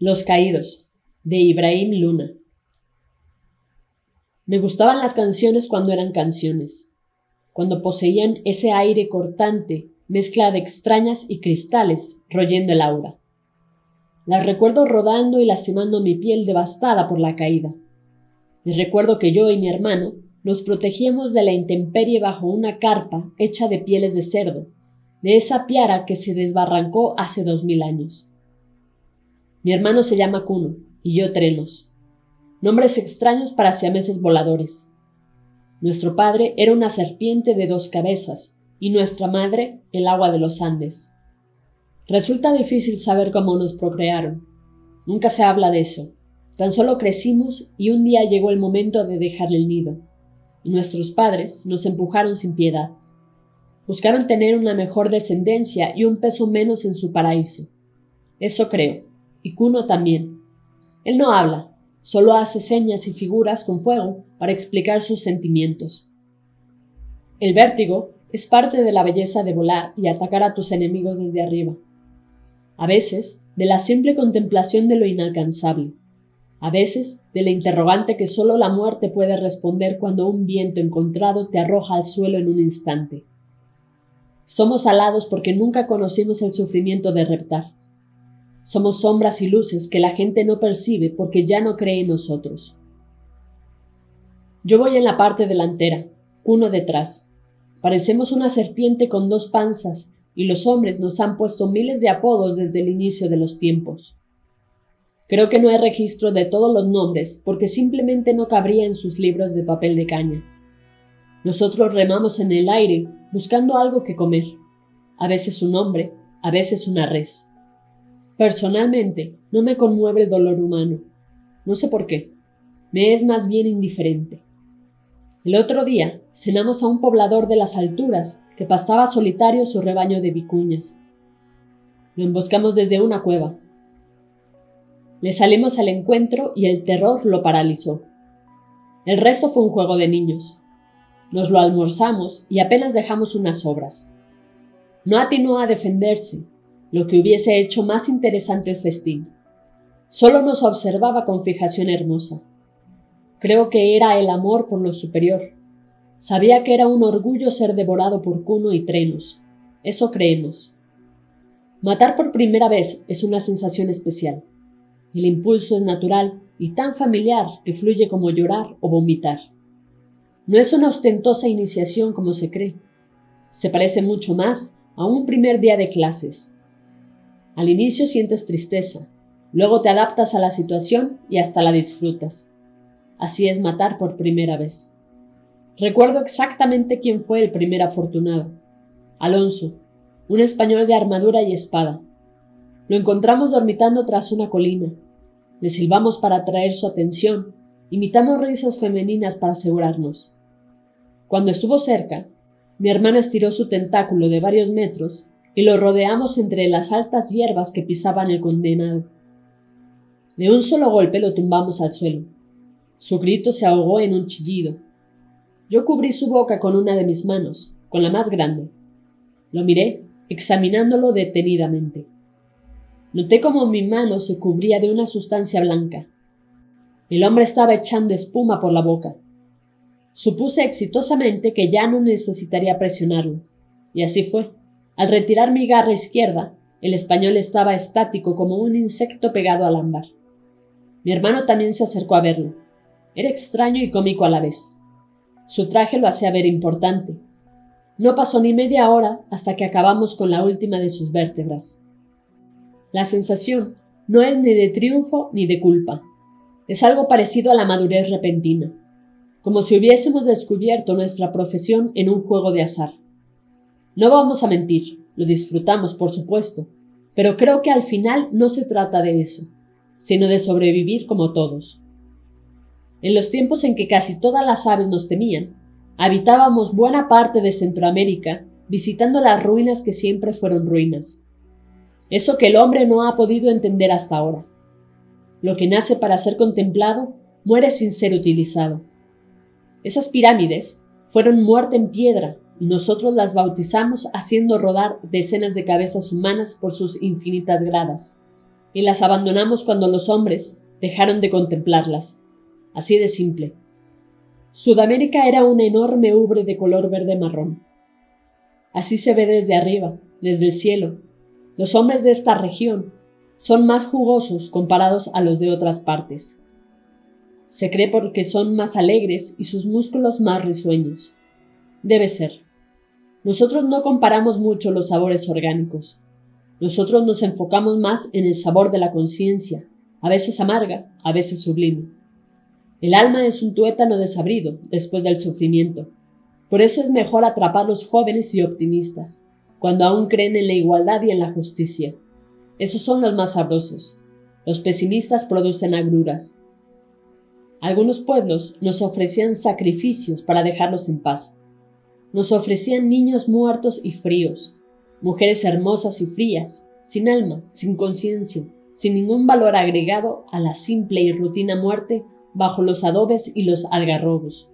Los Caídos, de Ibrahim Luna. Me gustaban las canciones cuando eran canciones, cuando poseían ese aire cortante, mezcla de extrañas y cristales, royendo el aura. Las recuerdo rodando y lastimando mi piel devastada por la caída. Les recuerdo que yo y mi hermano nos protegíamos de la intemperie bajo una carpa hecha de pieles de cerdo, de esa piara que se desbarrancó hace dos mil años. Mi hermano se llama Kuno y yo Trenos, nombres extraños para siameses voladores. Nuestro padre era una serpiente de dos cabezas y nuestra madre el agua de los Andes. Resulta difícil saber cómo nos procrearon. Nunca se habla de eso. Tan solo crecimos y un día llegó el momento de dejar el nido. Y nuestros padres nos empujaron sin piedad. Buscaron tener una mejor descendencia y un peso menos en su paraíso. Eso creo. Y Kuno también. Él no habla, solo hace señas y figuras con fuego para explicar sus sentimientos. El vértigo es parte de la belleza de volar y atacar a tus enemigos desde arriba. A veces, de la simple contemplación de lo inalcanzable. A veces, de la interrogante que solo la muerte puede responder cuando un viento encontrado te arroja al suelo en un instante. Somos alados porque nunca conocimos el sufrimiento de reptar. Somos sombras y luces que la gente no percibe porque ya no cree en nosotros. Yo voy en la parte delantera, uno detrás. Parecemos una serpiente con dos panzas y los hombres nos han puesto miles de apodos desde el inicio de los tiempos. Creo que no hay registro de todos los nombres porque simplemente no cabría en sus libros de papel de caña. Nosotros remamos en el aire buscando algo que comer, a veces un hombre, a veces una res. Personalmente, no me conmueve el dolor humano. No sé por qué. Me es más bien indiferente. El otro día cenamos a un poblador de las alturas que pastaba solitario su rebaño de vicuñas. Lo emboscamos desde una cueva. Le salimos al encuentro y el terror lo paralizó. El resto fue un juego de niños. Nos lo almorzamos y apenas dejamos unas sobras. No atinó a defenderse, lo que hubiese hecho más interesante el festín. Solo nos observaba con fijación hermosa. Creo que era el amor por lo superior. Sabía que era un orgullo ser devorado por Cuno y Trenos. Eso creemos. Matar por primera vez es una sensación especial. El impulso es natural y tan familiar que fluye como llorar o vomitar. No es una ostentosa iniciación como se cree. Se parece mucho más a un primer día de clases, al inicio sientes tristeza, luego te adaptas a la situación y hasta la disfrutas. Así es matar por primera vez. Recuerdo exactamente quién fue el primer afortunado. Alonso, un español de armadura y espada. Lo encontramos dormitando tras una colina. Le silbamos para atraer su atención, imitamos risas femeninas para asegurarnos. Cuando estuvo cerca, mi hermano estiró su tentáculo de varios metros y lo rodeamos entre las altas hierbas que pisaban el condenado. De un solo golpe lo tumbamos al suelo. Su grito se ahogó en un chillido. Yo cubrí su boca con una de mis manos, con la más grande. Lo miré, examinándolo detenidamente. Noté cómo mi mano se cubría de una sustancia blanca. El hombre estaba echando espuma por la boca. Supuse exitosamente que ya no necesitaría presionarlo, y así fue. Al retirar mi garra izquierda, el español estaba estático como un insecto pegado al ámbar. Mi hermano también se acercó a verlo. Era extraño y cómico a la vez. Su traje lo hacía ver importante. No pasó ni media hora hasta que acabamos con la última de sus vértebras. La sensación no es ni de triunfo ni de culpa. Es algo parecido a la madurez repentina, como si hubiésemos descubierto nuestra profesión en un juego de azar. No vamos a mentir, lo disfrutamos, por supuesto, Pero creo que al final no se trata de eso, sino de sobrevivir como todos. En los tiempos en que casi todas las aves nos temían, habitábamos buena parte de Centroamérica visitando las ruinas que siempre fueron ruinas. Eso que el hombre no ha podido entender hasta ahora. Lo que nace para ser contemplado muere sin ser utilizado. Esas pirámides fueron muerte en piedra nosotros las bautizamos haciendo rodar decenas de cabezas humanas por sus infinitas gradas, y las abandonamos cuando los hombres dejaron de contemplarlas. Así de simple. Sudamérica era una enorme ubre de color verde marrón. Así se ve desde arriba, desde el cielo. Los hombres de esta región son más jugosos comparados a los de otras partes. Se cree porque son más alegres y sus músculos más risueños. Debe ser. Nosotros no comparamos mucho los sabores orgánicos. Nosotros nos enfocamos más en el sabor de la conciencia, a veces amarga, a veces sublime. El alma es un tuétano desabrido después del sufrimiento. Por eso es mejor atrapar los jóvenes y optimistas, cuando aún creen en la igualdad y en la justicia. Esos son los más sabrosos. Los pesimistas producen agruras. Algunos pueblos nos ofrecían sacrificios para dejarlos en paz. Nos ofrecían niños muertos y fríos, mujeres hermosas y frías, sin alma, sin conciencia, sin ningún valor agregado a la simple y rutina muerte bajo los adobes y los algarrobos.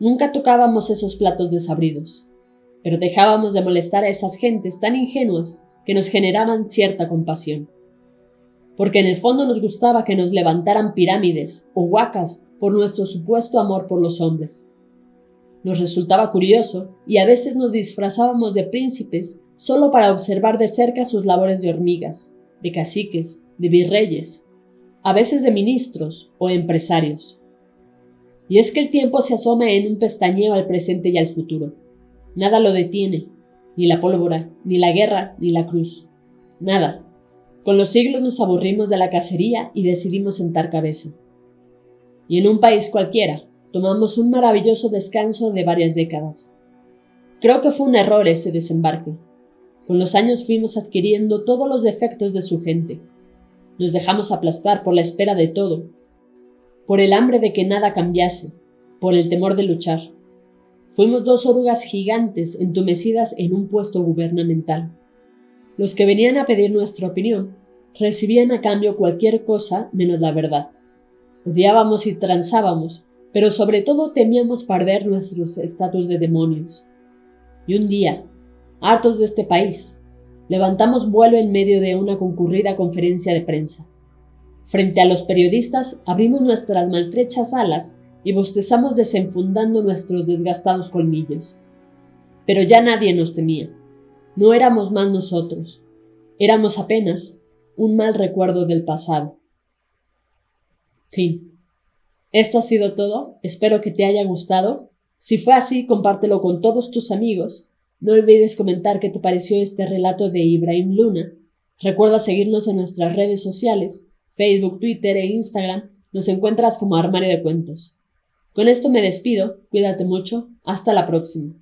Nunca tocábamos esos platos desabridos, pero dejábamos de molestar a esas gentes tan ingenuas que nos generaban cierta compasión. Porque en el fondo nos gustaba que nos levantaran pirámides o huacas por nuestro supuesto amor por los hombres. Nos resultaba curioso y a veces nos disfrazábamos de príncipes solo para observar de cerca sus labores de hormigas, de caciques, de virreyes, a veces de ministros o empresarios. Y es que el tiempo se asoma en un pestañeo al presente y al futuro. Nada lo detiene, ni la pólvora, ni la guerra, ni la cruz. Nada. Con los siglos nos aburrimos de la cacería y decidimos sentar cabeza. Y en un país cualquiera, tomamos un maravilloso descanso de varias décadas. Creo que fue un error ese desembarque. Con los años fuimos adquiriendo todos los defectos de su gente. Nos dejamos aplastar por la espera de todo, por el hambre de que nada cambiase, por el temor de luchar. Fuimos dos orugas gigantes entumecidas en un puesto gubernamental. Los que venían a pedir nuestra opinión recibían a cambio cualquier cosa menos la verdad. Odiábamos y transábamos, pero sobre todo temíamos perder nuestros estatus de demonios. Y un día, hartos de este país, levantamos vuelo en medio de una concurrida conferencia de prensa. Frente a los periodistas abrimos nuestras maltrechas alas y bostezamos desenfundando nuestros desgastados colmillos. Pero ya nadie nos temía. No éramos más nosotros. Éramos apenas un mal recuerdo del pasado. Fin. Esto ha sido todo. Espero que te haya gustado. Si fue así, compártelo con todos tus amigos. No olvides comentar qué te pareció este relato de Ibrahim Luna. Recuerda seguirnos en nuestras redes sociales, Facebook, Twitter e Instagram. Nos encuentras como Armario de Cuentos. Con esto me despido, cuídate mucho, hasta la próxima.